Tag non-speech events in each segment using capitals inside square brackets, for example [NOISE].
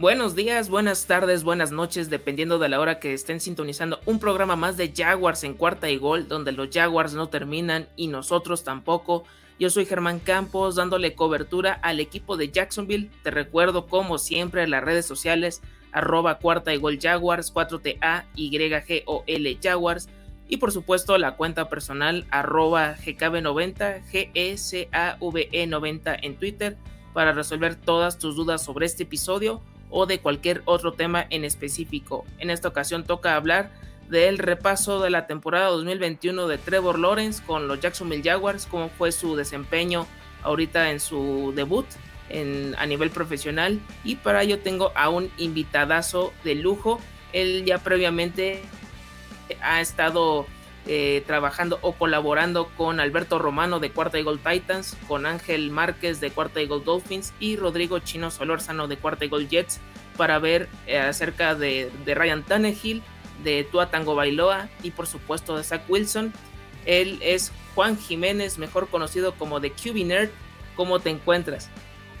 Buenos días, buenas tardes, buenas noches, dependiendo de la hora que estén sintonizando un programa más de Jaguars en cuarta y gol, donde los Jaguars no terminan y nosotros tampoco. Yo soy Germán Campos, dándole cobertura al equipo de Jacksonville. Te recuerdo, como siempre, las redes sociales, arroba cuarta y gol Jaguars, 4TA, YGOL Jaguars. Y por supuesto, la cuenta personal, arroba GKB90, GSAVE90 en Twitter, para resolver todas tus dudas sobre este episodio o de cualquier otro tema en específico. En esta ocasión toca hablar del repaso de la temporada 2021 de Trevor Lawrence con los Jacksonville Jaguars, cómo fue su desempeño ahorita en su debut en, a nivel profesional y para ello tengo a un invitadazo de lujo. Él ya previamente ha estado eh, trabajando o colaborando con Alberto Romano de Cuarta Eagle Titans, con Ángel Márquez de Cuarta Eagle Dolphins y Rodrigo Chino Solórzano de Cuarta Eagle Jets para ver eh, acerca de, Ryan Tannehill, de Tua Tango Bailoa y por supuesto de Zach Wilson. Él es Juan Jiménez, mejor conocido como The QB Nerd. ¿Cómo te encuentras?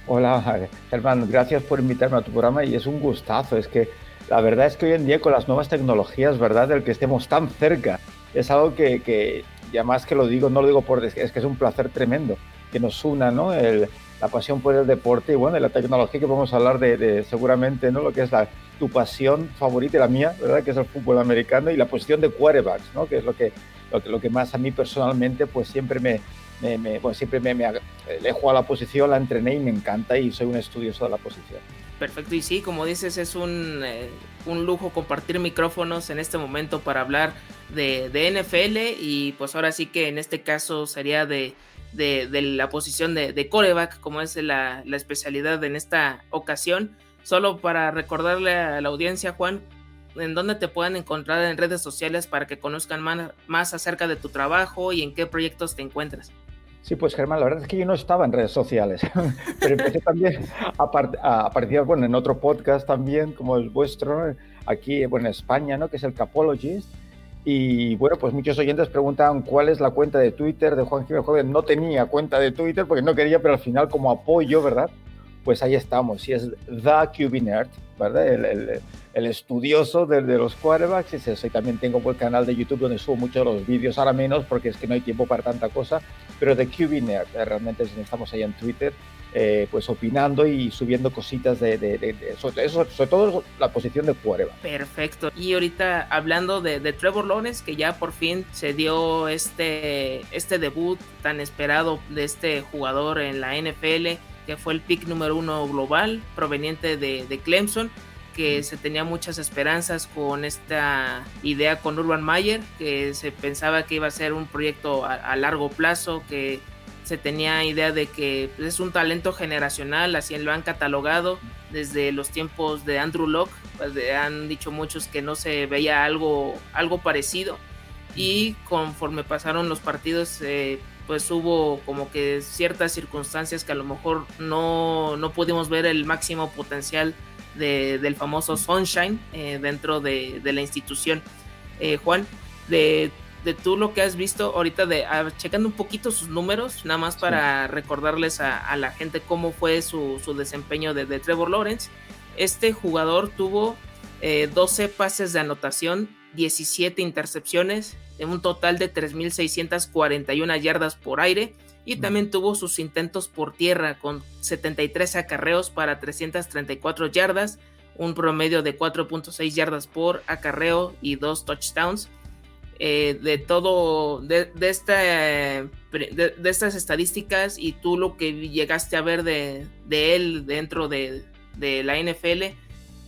Hola, hermano, gracias por invitarme a tu programa y es un gustazo. Es que la verdad es que hoy en día con las nuevas tecnologías, ¿verdad? Del que estemos tan cerca es algo que, ya más que lo digo, no lo digo por... es que es un placer tremendo que nos una, ¿no? la pasión por el deporte y bueno, la tecnología que vamos a hablar de, seguramente, ¿no? Lo que es la, tu pasión favorita y la mía, ¿verdad? Que es el fútbol americano y la posición de quarterbacks, ¿no? Que es lo que, lo que, más a mí personalmente pues siempre me, me, bueno, siempre me, a la posición, la entrené y me encanta y soy un estudioso de la posición. Perfecto, y sí, como dices, es un, eh, un lujo compartir micrófonos en este momento para hablar de, de, NFL y pues ahora sí que en este caso sería de, de, la posición de, de coreback, como es la, la, especialidad en esta ocasión. Solo para recordarle a la audiencia, Juan, en dónde te pueden encontrar en redes sociales para que conozcan más, más acerca de tu trabajo y en qué proyectos te encuentras. Sí, pues Germán, la verdad es que yo no estaba en redes sociales, [LAUGHS] pero empecé también a, participar bueno, en otro podcast también, como el vuestro, aquí bueno, en España, ¿no? que es el Capologist. Y bueno, pues muchos oyentes preguntan cuál es la cuenta de Twitter de Juan Jiménez Joven. No tenía cuenta de Twitter porque no quería, pero al final como apoyo, ¿verdad? Pues ahí estamos. Y es The Nerd, ¿verdad? El, el, estudioso de, de, los quarterbacks es eso. Y también tengo el canal de YouTube donde subo muchos de los vídeos, ahora menos porque es que no hay tiempo para tanta cosa pero de QB Nerd, eh, realmente estamos ahí en Twitter, eh, pues opinando y subiendo cositas de, de, sobre, todo la posición de prueba. Perfecto. Y ahorita hablando de, Trevor Lawrence, que ya por fin se dio este, este debut tan esperado de este jugador en la NFL, que fue el pick número uno global proveniente de Clemson que se tenía muchas esperanzas con esta idea con Urban Mayer, que se pensaba que iba a ser un proyecto a, largo plazo, que se tenía idea de que pues, es un talento generacional, así lo han catalogado desde los tiempos de Andrew Locke, pues, han dicho muchos que no se veía algo, algo parecido. Y conforme pasaron los partidos eh, pues hubo como que ciertas circunstancias que a lo mejor no, no pudimos ver el máximo potencial del famoso Sunshine eh, dentro de, la institución. Eh, Juan, de, tú lo que has visto ahorita, de checando un poquito sus números, nada más para recordarles a, la gente cómo fue su, desempeño de, Trevor Lawrence. Este jugador tuvo 12 eh, pases de anotación, 17 intercepciones, en un total de 3.641 yardas por aire y también tuvo sus intentos por tierra con 73 acarreos para 334 yardas, un promedio de 4.6 yardas por acarreo y dos touchdowns. Eh, de todo, de, esta, de, estas estadísticas y tú lo que llegaste a ver de, él dentro de, la NFL,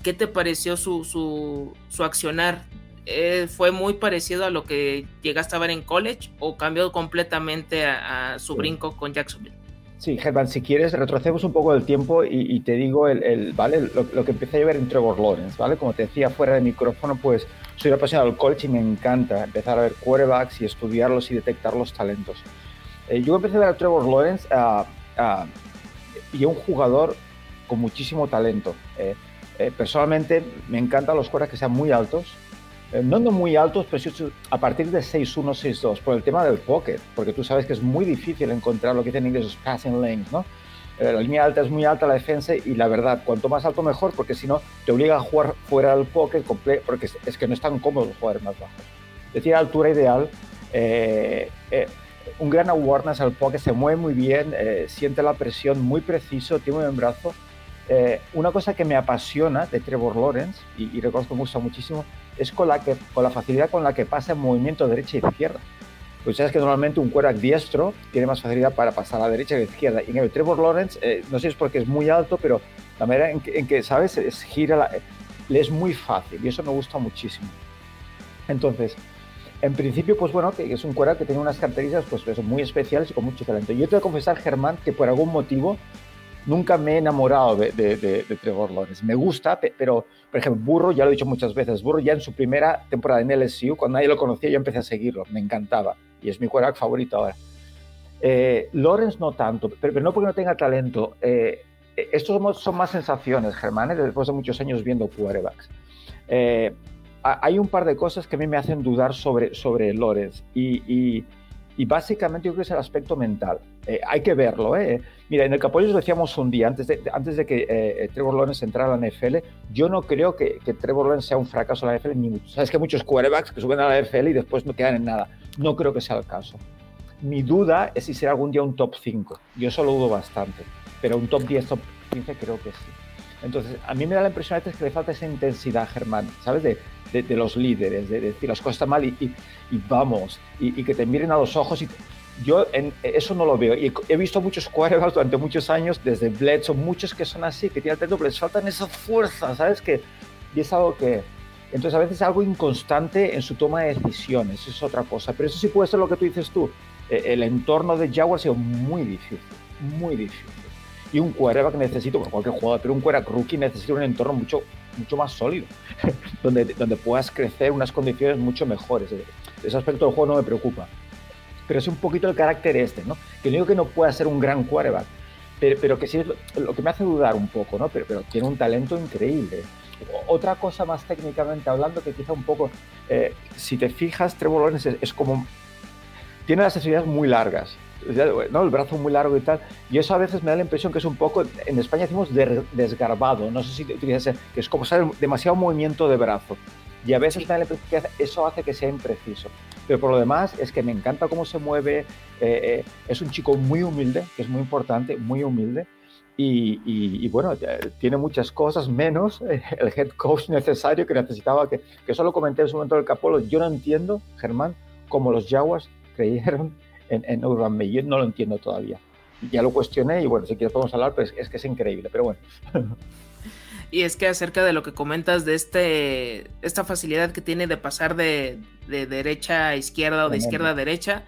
¿qué te pareció su, su, su accionar eh, fue muy parecido a lo que llegaste a ver en college o cambió completamente a, su brinco con Jacksonville? Sí, Germán, si quieres, retrocedemos un poco del tiempo y, te digo el, ¿vale? Lo, que empecé a ver en Trevor Lawrence, ¿vale? Como te decía fuera de micrófono, pues soy apasionado del college y me encanta empezar a ver quarterbacks y estudiarlos y detectar los talentos. Eh, yo empecé a ver a Trevor Lawrence y a un jugador con muchísimo talento. Eh, personalmente me encantan los quarterbacks que sean muy altos, eh, no, no muy altos, pero a partir de 6'1, 6'2, por el tema del pocket, porque tú sabes que es muy difícil encontrar lo que tienen en inglés passing lanes, ¿no? la línea alta es muy alta, la defensa, y la verdad, cuanto más alto mejor, porque si no, te obliga a jugar fuera del pocket, porque es, que no están cómodos los jugadores más bajos. Es decir, altura ideal, un gran awareness al pocket, se mueve muy bien, siente la presión muy preciso, tiene un buen brazo, eh, una cosa que me apasiona de Trevor Lawrence, y, reconozco que me gusta muchísimo, es con la, que, con la facilidad con la que pasa en movimiento derecha e izquierda. Pues sabes que normalmente un quarterback diestro tiene más facilidad para pasar a la derecha que a la izquierda. Y en el Trevor Lawrence, eh, no sé si es porque es muy alto, pero la manera en que, ¿sabes? Es, gira, le es muy fácil y eso me gusta muchísimo. Entonces, en principio, pues bueno, que es un quarterback que tiene unas características pues, muy especiales y con mucho talento. Yo te voy a confesar, Germán, que por algún motivo nunca me he enamorado de, de, Trevor Lawrence. Me gusta, pero, por ejemplo, Burro, ya lo he dicho muchas veces, Burro ya en su primera temporada en LSU, cuando nadie lo conocía, yo empecé a seguirlo, me encantaba, y es mi quarterback favorito ahora. Eh, Lawrence no tanto, pero, no porque no tenga talento. Eh, estos son más sensaciones, Germán, ¿eh? después de muchos años viendo quarterbacks. Eh, hay un par de cosas que a mí me hacen dudar sobre, sobre Lawrence, y, y, básicamente yo creo que es el aspecto mental. hay que verlo, ¿eh? Mira, en el Capollo lo decíamos un día, antes de, antes de que eh, Trevor Lawrence entrara a la NFL, yo no creo que, Trevor Lawrence sea un fracaso en la NFL, ni Sabes que hay muchos quarterbacks que suben a la NFL y después no quedan en nada. No creo que sea el caso. Mi duda es si será algún día un top 5. Yo eso lo dudo bastante, pero un top 10, top 15 creo que sí. Entonces, a mí me da la impresión a veces que le falta esa intensidad, Germán, ¿sabes? De, de, los líderes, de, decir las cosas están mal y, vamos, y, y, que te miren a los ojos y yo en, eso no lo veo. Y he visto muchos quarterbacks durante muchos años, desde Bledsoe, muchos que son así, que tienen talento, pero les faltan esa fuerza, ¿sabes? Que, y es algo que... Entonces a veces es algo inconstante en su toma de decisiones, eso es otra cosa. Pero eso sí puede ser lo que tú dices tú. Eh, el entorno de Jaguar ha sido muy difícil, muy difícil. Y un quarterback necesita, bueno, cualquier jugador, pero un quarterback rookie necesita un entorno mucho, mucho más sólido, [LAUGHS] donde, donde puedas crecer unas condiciones mucho mejores. Ese aspecto del juego no me preocupa pero es un poquito el carácter este, ¿no? Que no digo que no pueda ser un gran quarterback, pero, pero que sí es lo, que me hace dudar un poco, ¿no? Pero, pero tiene un talento increíble. Otra cosa más técnicamente hablando que quizá un poco, eh, si te fijas, Trevor Lawrence es, como, tiene las extremidades muy largas, ¿no? el brazo muy largo y tal, y eso a veces me da la impresión que es un poco, en España decimos desgarbado, no sé si utilizas, que es como ¿sabes? demasiado movimiento de brazo, y a veces me da la impresión que eso hace que sea impreciso. Pero por lo demás es que me encanta cómo se mueve, eh, eh, es un chico muy humilde, que es muy importante, muy humilde. Y, bueno, tiene muchas cosas menos el head coach necesario que necesitaba, que, que eso lo comenté en su momento del Capolo. Yo no entiendo, Germán, cómo los Jaguars creyeron en, en Urban Meyer, no lo entiendo todavía. Ya lo cuestioné y bueno, si quieres podemos hablar, pero es, es que es increíble, pero bueno. [LAUGHS] Y es que acerca de lo que comentas de este esta facilidad que tiene de pasar de, derecha a izquierda o de izquierda a derecha,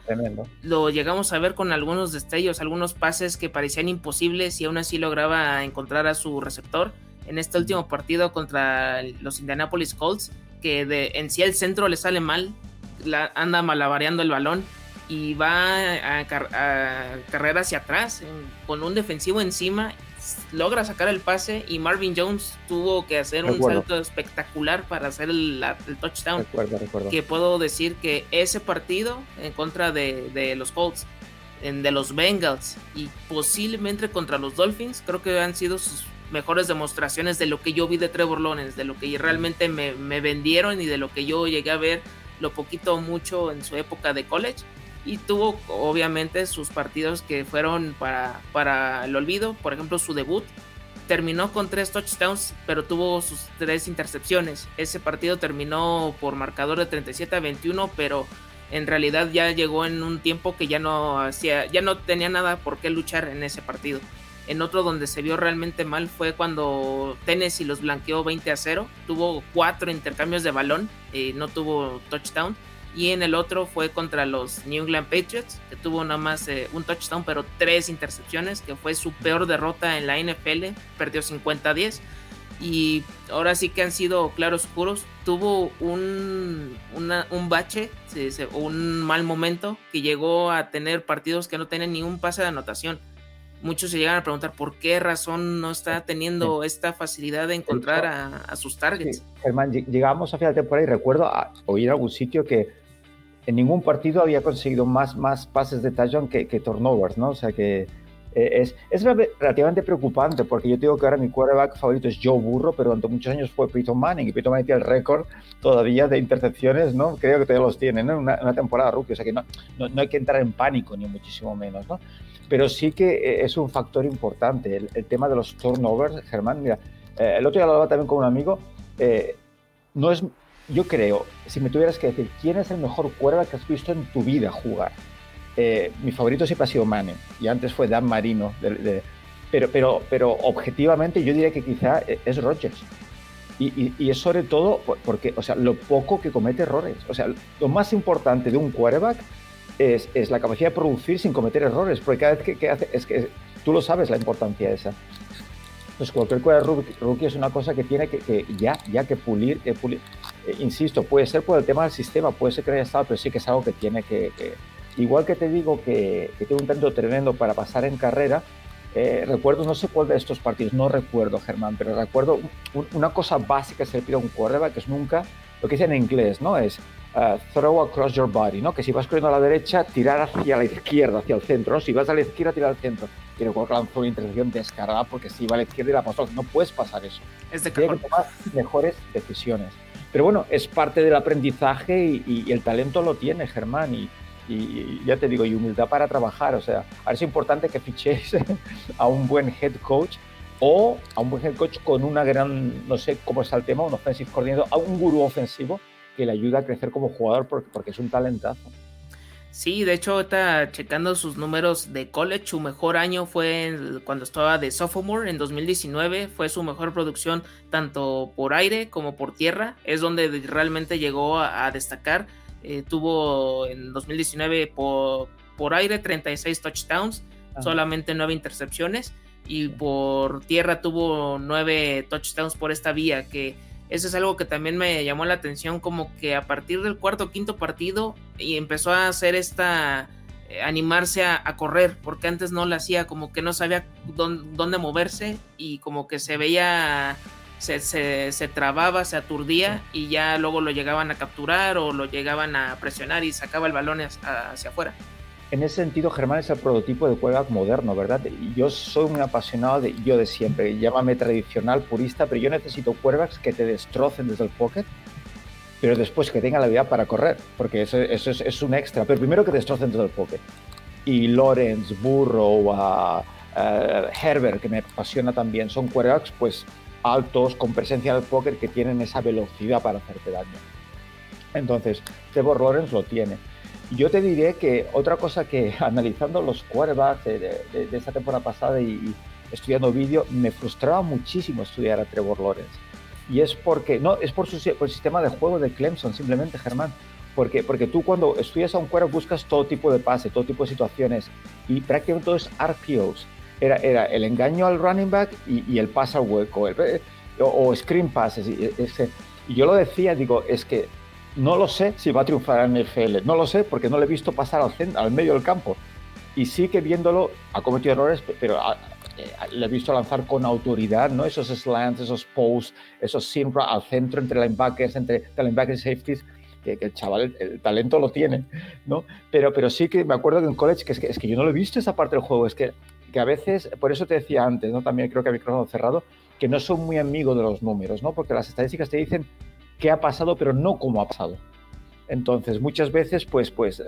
lo llegamos a ver con algunos destellos, algunos pases que parecían imposibles y aún así lograba encontrar a su receptor. En este último partido contra los Indianapolis Colts, que de, en sí el centro le sale mal, anda malabareando el balón y va a, carrera hacia atrás con un defensivo encima logra sacar el pase y Marvin Jones tuvo que hacer un salto espectacular para hacer el, touchdown. Que puedo decir que ese partido en contra de, los Colts, de los Bengals y posiblemente contra los Dolphins, creo que han sido sus mejores demostraciones de lo que yo vi de Trevor Lawrence, de lo que realmente me, me vendieron y de lo que yo llegué a ver lo poquito o mucho en su época de college y tuvo obviamente sus partidos que fueron para, para el olvido, por ejemplo su debut terminó con tres touchdowns, pero tuvo sus tres intercepciones. Ese partido terminó por marcador de 37 a 21, pero en realidad ya llegó en un tiempo que ya no hacía, ya no tenía nada por qué luchar en ese partido. En otro donde se vio realmente mal fue cuando Tennessee los blanqueó 20 a 0. Tuvo cuatro intercambios de balón, y no tuvo touchdown y en el otro fue contra los New England Patriots, que tuvo nada más eh, un touchdown, pero tres intercepciones, que fue su peor derrota en la NFL, perdió 50-10. Y ahora sí que han sido claros oscuros. Tuvo un, un bache, un mal momento, que llegó a tener partidos que no tienen ni un pase de anotación. Muchos se llegan a preguntar por qué razón no está teniendo esta facilidad de encontrar a, sus targets. Germán, llegamos a final de temporada y recuerdo oír algún sitio que en ningún partido había conseguido más, más pases de touchdown que, que turnovers, ¿no? O sea que Eh, es, es, relativamente preocupante porque yo digo que ahora mi quarterback favorito es Joe Burro, pero durante muchos años fue Peyton Manning y Peyton Manning tiene el récord todavía de intercepciones, ¿no? Creo que todavía los tiene, ¿no? Una, una temporada rookie, o sea que no, no, hay que entrar en pánico ni muchísimo menos, ¿no? Pero sí que eh, es un factor importante el, tema de los turnovers, Germán. Mira, eh, el otro día lo hablaba también con un amigo. no es, yo creo, si me tuvieras que decir, ¿quién es el mejor quarterback que has visto en tu vida jugar? Eh, mi favorito siempre ha sido Mane y antes fue Dan Marino. pero, pero, pero objetivamente yo diría que quizá es Rodgers. Y, es sobre todo porque, o sea, lo poco que comete errores. O sea, lo más importante de un quarterback es, es la capacidad de producir sin cometer errores, porque cada vez que, hace, es que tú lo sabes la importancia esa. Entonces, cualquier quarterback rookie es una cosa que tiene que, ya, ya que pulir. Que pulir. Eh, insisto, puede ser por el tema del sistema, puede ser que haya estado, pero sí que es algo que tiene que, Igual que te digo que, que tengo un talento tremendo para pasar en carrera, eh, recuerdo, no sé cuál de estos partidos, no recuerdo, Germán, pero recuerdo una cosa básica que se le pide a un quarterback, que es nunca, lo que dice en inglés, ¿no? Es uh, throw across your body, ¿no? Que si vas corriendo a la derecha, tirar hacia la izquierda, hacia el centro, ¿no? Si vas a la izquierda, tirar al centro. Y recuerdo que lanzó una intercepción descarada porque si va a la izquierda y la pasó, no puedes pasar eso. Es de Tienes que tomar mejores decisiones. Pero bueno, es parte del aprendizaje y, y el talento lo tiene, Germán, y, y ya te digo, y humildad para trabajar. O sea, ahora es importante que fichéis [LAUGHS] a un buen head coach o a un buen head coach con una gran, no sé cómo está el tema, un offensive coordinator, a un gurú ofensivo que le ayuda a crecer como jugador porque, porque es un talentazo. Sí, de hecho, está checando sus números de college, su mejor año fue cuando estaba de sophomore en 2019, fue su mejor producción tanto por aire como por tierra, es donde realmente llegó a destacar eh, tuvo en 2019 por, por aire 36 touchdowns, solamente 9 intercepciones. Y por tierra tuvo 9 touchdowns por esta vía, que eso es algo que también me llamó la atención, como que a partir del cuarto o quinto partido y empezó a hacer esta eh, animarse a, correr, porque antes no lo hacía, como que no sabía dónde moverse y como que se veía se, trababa, se aturdía y ya luego lo llegaban a capturar o lo llegaban a presionar y sacaba el balón hacia, afuera. En ese sentido, Germán es el prototipo de quarterback moderno, ¿verdad? Yo soy un apasionado de yo de siempre, llámame tradicional, purista, pero yo necesito quarterbacks que te destrocen desde el pocket, pero después que tengan la habilidad para correr, porque eso, es, un extra, pero primero que destrocen desde el pocket. Y Lawrence, Burrow, a, Herbert, que me apasiona también, son quarterbacks pues altos, con presencia del póker, que tienen esa velocidad para hacerte daño. Entonces, Trevor Lawrence lo tiene. Yo te diré que otra cosa que [LAUGHS] analizando los quarterbacks de, de, esta temporada pasada y, estudiando vídeo, me frustraba muchísimo estudiar a Trevor Lawrence. Y es porque, no, es por, su, por el sistema de juego de Clemson, simplemente, Germán. Porque, porque tú cuando estudias a un quarterback buscas todo tipo de pase, todo tipo de situaciones y prácticamente todo es RPOs era, era el engaño al running back y, el pase al hueco, o, screen passes. Y, y yo lo decía, digo, es que no lo sé si va a triunfar en NFL, no lo sé porque no le he visto pasar al, al medio del campo. Y sí que viéndolo ha cometido errores, pero eh, le he visto lanzar con autoridad, ¿no? Esos slants, esos posts, esos siempre al centro entre linebackers, entre linebackers safeties, que, el chaval, el, talento lo tiene, ¿no? Pero, pero sí que me acuerdo que en college, que es, que es que yo no lo he visto esa parte del juego, es que que a veces, por eso te decía antes, ¿no? también creo que a micrófono cerrado, que no son muy amigos de los números, ¿no? porque las estadísticas te dicen qué ha pasado, pero no cómo ha pasado. Entonces, muchas veces, pues, pues eh,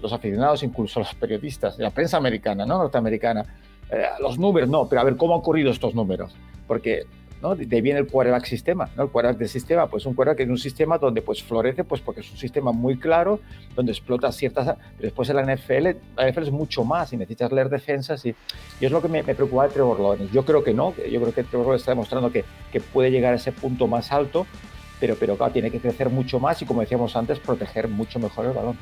los aficionados, incluso los periodistas, la prensa americana, ¿no? norteamericana, eh, los números, no, pero a ver cómo han ocurrido estos números. Porque ¿no? De ahí viene el quarterback sistema, ¿no? El quarterback de sistema, pues un quarterback es un sistema donde pues florece, pues porque es un sistema muy claro, donde explota ciertas... Pero después en la NFL, la NFL es mucho más y necesitas leer defensas y, y es lo que me, me preocupa de Trevor Lawrence. Yo creo que no, yo creo que Trevor Lawrence está demostrando que, que puede llegar a ese punto más alto, pero, pero claro, tiene que crecer mucho más y como decíamos antes, proteger mucho mejor el balón.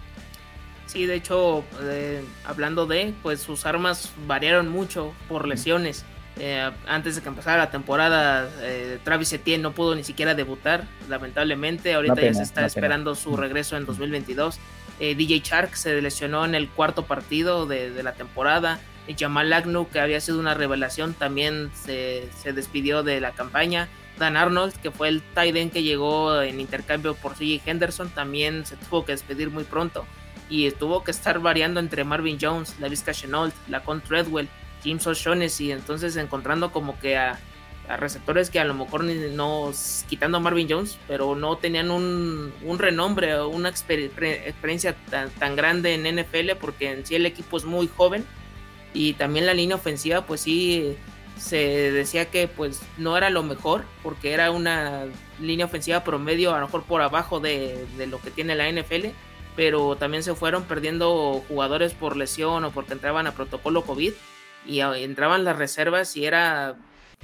Sí, de hecho, eh, hablando de, pues sus armas variaron mucho por lesiones. Eh, antes de que empezara la temporada, eh, Travis Etienne no pudo ni siquiera debutar, lamentablemente. Ahorita ya se está esperando su regreso en 2022. Eh, DJ Shark se lesionó en el cuarto partido de, la temporada. Jamal Agnew, que había sido una revelación, también se, despidió de la campaña. Dan Arnold, que fue el tight end que llegó en intercambio por CJ Henderson, también se tuvo que despedir muy pronto. Y tuvo que estar variando entre Marvin Jones, la Vizca Chenault, la Con Treadwell, James O'Shaughnessy, entonces encontrando como que a, receptores que a lo mejor no, quitando a Marvin Jones, pero no tenían un, renombre o una experiencia tan, tan, grande en NFL, porque en sí el equipo es muy joven y también la línea ofensiva, pues sí se decía que pues no era lo mejor, porque era una línea ofensiva promedio, a lo mejor por abajo de, de lo que tiene la NFL pero también se fueron perdiendo jugadores por lesión o porque entraban a protocolo COVID y entraban las reservas y era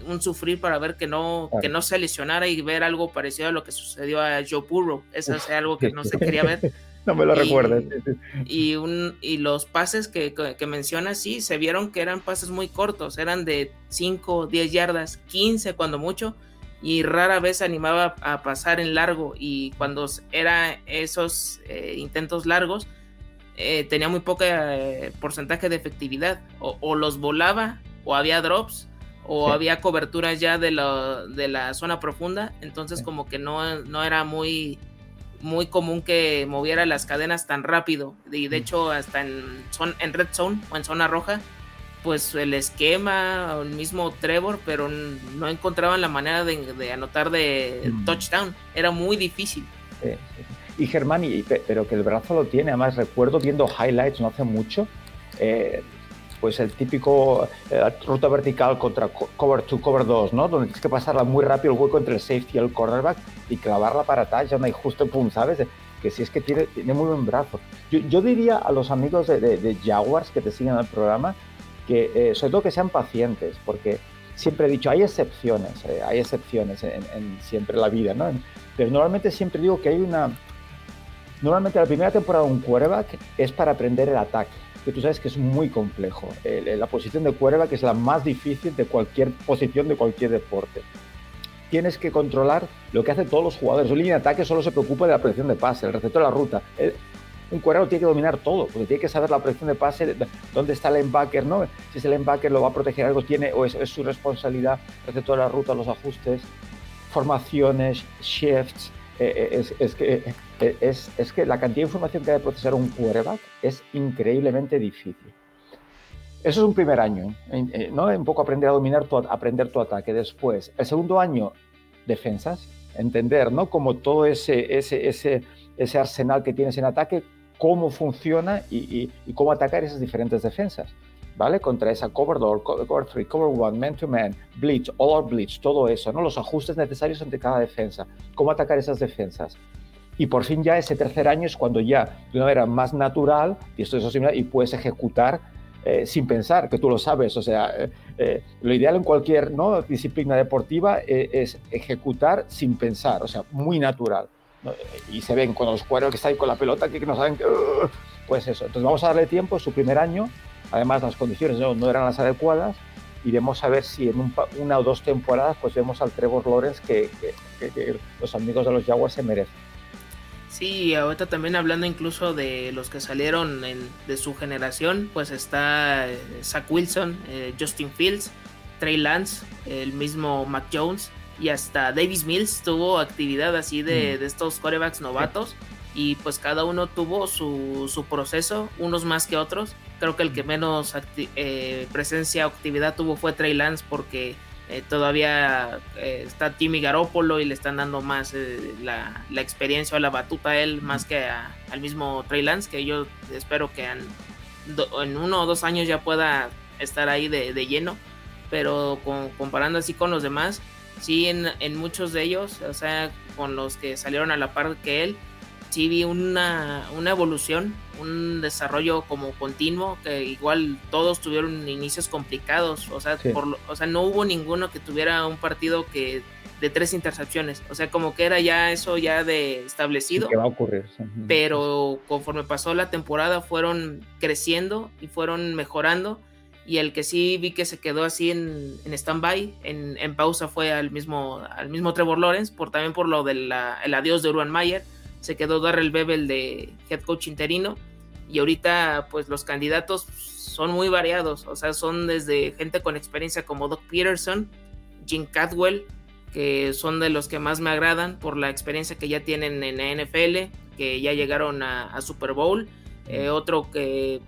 un sufrir para ver que no, que no se lesionara y ver algo parecido a lo que sucedió a Joe Burrow. Eso es algo que no se [LAUGHS] quería ver. No me lo recuerdes. Y, un, y los pases que, que, mencionas, sí, se vieron que eran pases muy cortos, eran de 5, 10 yardas, 15 cuando mucho, y rara vez animaba a pasar en largo y cuando era esos eh, intentos largos eh, tenía muy poco eh, porcentaje de efectividad o, los volaba o había drops o había coberturas ya de, de, la zona profunda entonces como que no, no era muy muy común que moviera las cadenas tan rápido y de hecho hasta en, son, en red zone o en zona roja pues el esquema el mismo Trevor, pero no encontraban la manera de, anotar de mm. touchdown. Era muy difícil. Y Germán, pero que el brazo lo tiene. Además, recuerdo viendo highlights no hace mucho, eh, pues el típico eh, ruta vertical contra cover 2, cover 2, ¿no? Donde tienes que pasarla muy rápido el hueco entre el safety y el cornerback y clavarla para touchdown y justo pum, ¿sabes? Que si es que tiene, tiene muy buen brazo. Yo, diría a los amigos de, de Jaguars que te siguen al programa que eh, sobre todo que sean pacientes, porque siempre he dicho, hay excepciones, eh, hay excepciones en, siempre la vida, ¿no? Pero normalmente siempre digo que hay una... Normalmente la primera temporada de un quarterback es para aprender el ataque, que tú sabes que es muy complejo. la posición de quarterback es la más difícil de cualquier posición de cualquier deporte. Tienes que controlar lo que hacen todos los jugadores. Un línea de ataque solo se preocupa de la presión de pase, el receptor de la ruta un cuadrado tiene que dominar todo, porque tiene que saber la protección de pase, dónde está el embacker, ¿no? Si es el embacker lo va a proteger algo, tiene o es, su responsabilidad, respecto la ruta, los ajustes, formaciones, shifts. Eh, eh, es, que, eh, es, que la cantidad de información que hay que procesar un quarterback es increíblemente difícil. Eso es un primer año, ¿no? Un poco aprender a dominar, tu, aprender tu ataque. Después, el segundo año, defensas, entender, ¿no? Como todo ese, ese, ese, ese arsenal que tienes en ataque, cómo funciona y, cómo atacar esas diferentes defensas. ¿Vale? Contra esa cover door, cover 3, cover 1, man to man, blitz, all out blitz, todo eso, ¿no? Los ajustes necesarios ante cada defensa, cómo atacar esas defensas. Y por fin ya ese tercer año es cuando ya de una manera más natural, y esto es similar, y puedes ejecutar eh, sin pensar, que tú lo sabes. O sea, eh, eh, lo ideal en cualquier ¿no? disciplina deportiva es ejecutar sin pensar, o sea, muy natural y se ven cuando los cueros que están con la pelota que, no saben que... pues eso, entonces vamos a darle tiempo, su primer año, además las condiciones no, eran las adecuadas, y vamos a ver si en una o dos temporadas pues vemos al Trevor Lawrence que, los amigos de los Jaguars se merecen. Sí, ahorita también hablando incluso de los que salieron de su generación, pues está eh, Zach Wilson, eh, Justin Fields, Trey Lance, el mismo Mac Jones, y hasta Davis Mills tuvo actividad así de, mm. estos corebacks novatos y pues cada uno tuvo su, proceso, unos más que otros. Creo que el que menos eh, presencia o actividad tuvo fue Trey Lance porque eh, todavía eh, está Timmy Garoppolo y le están dando más la, experiencia o la batuta a él más que al mismo Trey Lance que yo espero que en uno o dos años ya pueda estar ahí de, lleno. Pero comparando así con los demás, sí, en, muchos de ellos, o sea, con los que salieron a la par que él, sí vi una, evolución, un desarrollo como continuo, que igual todos tuvieron inicios complicados, o sea, por, o sea, no hubo ninguno que tuviera un partido que de tres intercepciones, o sea, como que era ya eso ya de establecido. que va a ocurrir. Pero conforme pasó la temporada fueron creciendo y fueron mejorando y el que sí vi que se quedó así en, en stand-by, en, en, pausa, fue al mismo, al mismo Trevor Lawrence, por, también por lo del el adiós de Urban Mayer. Se quedó Darrell Bebel de head coach interino. Y ahorita, pues los candidatos son muy variados. O sea, son desde gente con experiencia como Doc Peterson, Jim Cadwell, que son de los que más me agradan por la experiencia que ya tienen en la NFL, que ya llegaron a, Super Bowl. Eh, otro que,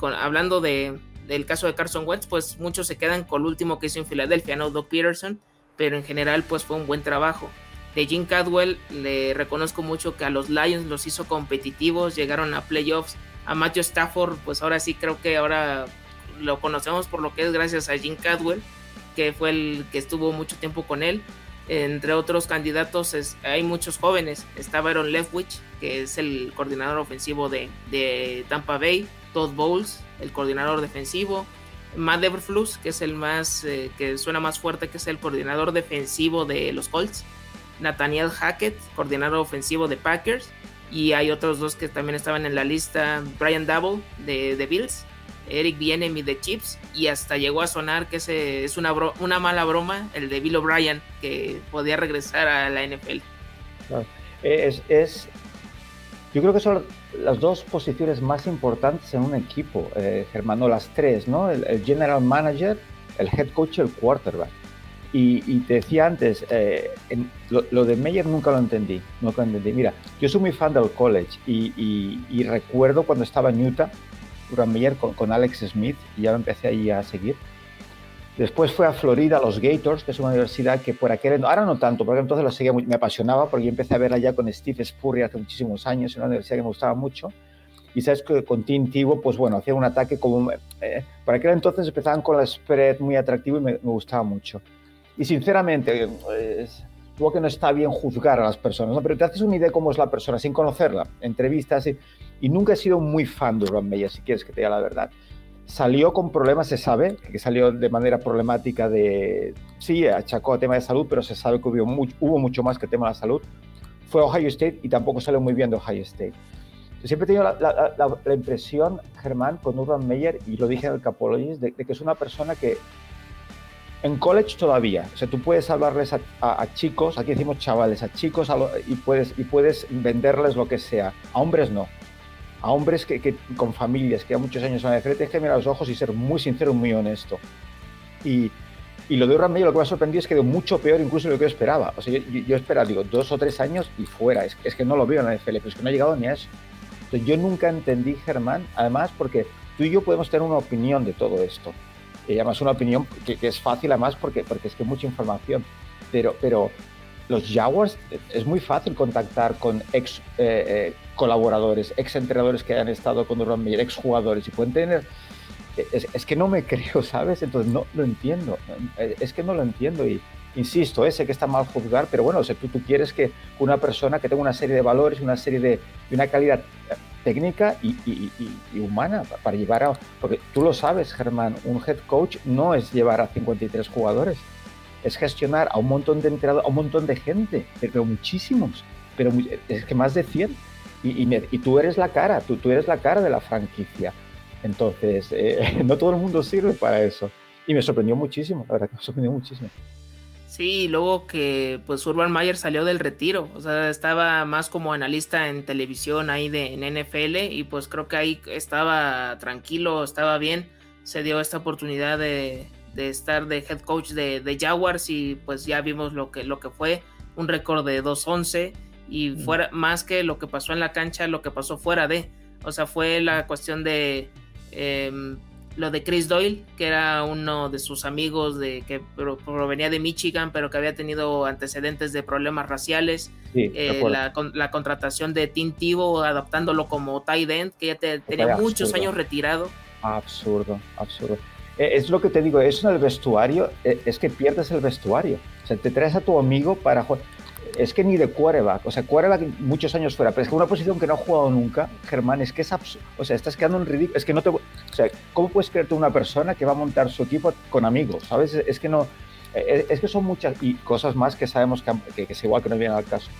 hablando de, del caso de Carson Wentz, pues muchos se quedan con el último que hizo en Filadelfia, ¿no? Doug Peterson, pero en general pues fue un buen trabajo. De Jim Cadwell le reconozco mucho que a los Lions los hizo competitivos, llegaron a playoffs. A Matthew Stafford, pues ahora sí creo que ahora lo conocemos por lo que es gracias a Jim Cadwell, que fue el que estuvo mucho tiempo con él. Entre otros candidatos hay muchos jóvenes. Está Aaron Leftwich, que es el coordinador ofensivo de, Tampa Bay. Todd Bowles, el coordinador defensivo. Matt Everflus, que es el más, eh, que suena más fuerte, que es el coordinador defensivo de los Colts. Nathaniel Hackett, coordinador ofensivo de Packers. Y hay otros dos que también estaban en la lista, Brian Double de, de Bills, Eric Bienemy de Chips, y hasta llegó a sonar que ese es una, una mala broma, el de Bill O'Brien, que podía regresar a la NFL. Es, es, yo creo que son las dos posiciones más importantes en un equipo, eh, Germán, las tres, ¿no? el general manager, el head coach y el quarterback. Y, te decía antes, eh, lo, de Meyer nunca lo entendí, nunca lo entendí. Mira, yo soy muy fan del college y, recuerdo cuando estaba en Utah, Urban Meyer con, Alex Smith, y ya lo empecé ahí a seguir. Después fue a Florida, a los Gators, que es una universidad que por aquel ahora no tanto, porque entonces lo seguía, me apasionaba, porque yo empecé a verla ya con Steve Spurrier hace muchísimos años, en una universidad que me gustaba mucho. Y sabes que con Tim Tebow, pues bueno, hacía un ataque como... Eh, por aquel entonces empezaban con la spread muy atractivo y me, me gustaba mucho. Y sinceramente, pues, supongo que no está bien juzgar a las personas, pero te haces una idea de cómo es la persona sin conocerla, entrevistas, y, y nunca he sido muy fan de Urban Meyer, si quieres que te diga la verdad. Salió con problemas, se sabe, que salió de manera problemática de... Sí, achacó a tema de salud, pero se sabe que hubo mucho, más que tema de salud. Fue a Ohio State y tampoco salió muy bien de Ohio State. Siempre he tenido la, impresión, Germán, con Urban Meyer, y lo dije en el Capologist, de que es una persona que en college todavía, o sea, tú puedes hablarles a, chicos, aquí decimos chavales, a chicos y, puedes, y puedes venderles lo que sea. A hombres no. A hombres que, con familias que ya muchos años van de frente, es que mirar los ojos y ser muy sincero, muy honesto. Y, y lo de Urban Meyer lo que me ha sorprendido es que de mucho peor incluso de lo que yo esperaba. O sea, yo, esperaba, digo, dos o tres años y fuera. Es, es, que no lo veo en la NFL, pero es que no ha llegado ni a eso. Entonces, yo nunca entendí, Germán, además porque tú y yo podemos tener una opinión de todo esto y además una opinión que, es fácil además porque, porque es que mucha información, pero, pero los Jaguars es muy fácil contactar con ex eh, eh, colaboradores, ex entrenadores que hayan estado con Urban Meyer, ex jugadores y pueden tener... Es, que no me [LAUGHS] creo, ¿sabes? Entonces no lo entiendo, es que no lo entiendo y insisto, sé que está mal juzgar, pero bueno, o tú, tú quieres que una persona que tenga una serie de valores, una serie de, una calidad técnica y, humana para llevar a... Porque tú lo sabes, Germán, un head coach no es llevar a 53 jugadores, es gestionar a un montón de entrenadores, a un montón de gente, pero muchísimos, pero es que más de 100. Y, tú eres la cara, tú, tú eres la cara de la franquicia. Entonces, eh, [LAUGHS] no todo el mundo sirve para eso. Y me sorprendió muchísimo, la verdad, me sorprendió muchísimo. Sí, luego que pues Urban Mayer salió del retiro, o sea, estaba más como analista en televisión ahí de, en NFL y pues creo que ahí estaba tranquilo, estaba bien, se dio esta oportunidad de, estar de head coach de, Jaguars y pues ya vimos lo que, lo que fue, un récord de 2-11 y fuera más que lo que pasó en la cancha, lo que pasó fuera de, o sea, fue la cuestión de... Em, lo de Chris Doyle, que era uno de sus amigos de que provenía de Michigan, pero que había tenido antecedentes de problemas raciales. Eh, la, contratación de Tim Tebow, adaptándolo como tight end, que ya tenía muchos años retirado. Absurdo, absurdo. Eh, es lo que te digo, eso en el vestuario, eh, es que pierdes el vestuario. O sea, te traes a tu amigo para jugar es que ni de quarterback, o sea, quarterback muchos años fuera, pero es que una posición que no ha jugado nunca, Germán, es que es absurdo, o sea, estás quedando en ridículo, es que no te, o sea, ¿cómo puedes creerte una persona que va a montar su equipo con amigos, sabes? Es que no, es, que son muchas y cosas más que sabemos que, que, es igual que no vienen al caso,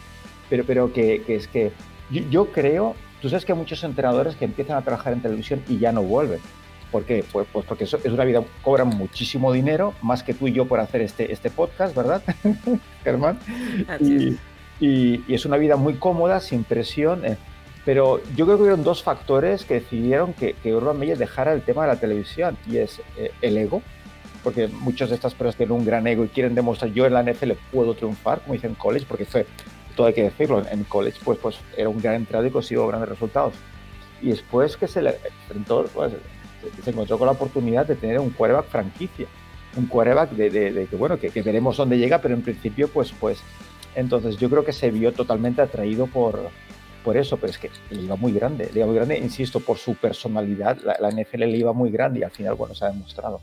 pero, pero que, que es que yo, creo, tú sabes que hay muchos entrenadores que empiezan a trabajar en televisión y ya no vuelven. ¿Por qué? Pues, pues porque es una vida, cobran muchísimo dinero, más que tú y yo por hacer este, este podcast, ¿verdad, [LAUGHS] Germán? Y, y, es una vida muy cómoda, sin presión. Eh, pero yo creo que hubieron dos factores que decidieron que, que Urban Meyer dejara el tema de la televisión, y es eh, el ego, porque muchas de estas personas tienen un gran ego y quieren demostrar, yo en la NFL puedo triunfar, como dicen en college, porque fue, todo hay que decirlo, en college pues, pues era un gran entrado y consiguió grandes resultados. Y después que se le enfrentó, pues, se encontró con la oportunidad de tener un quarterback franquicia, un quarterback de, que, bueno, que, veremos dónde llega, pero en principio, pues, pues, entonces yo creo que se vio totalmente atraído por, por eso, pero es que le iba muy grande, le iba muy grande, insisto, por su personalidad, la, la NFL le iba muy grande y al final, bueno, se ha demostrado.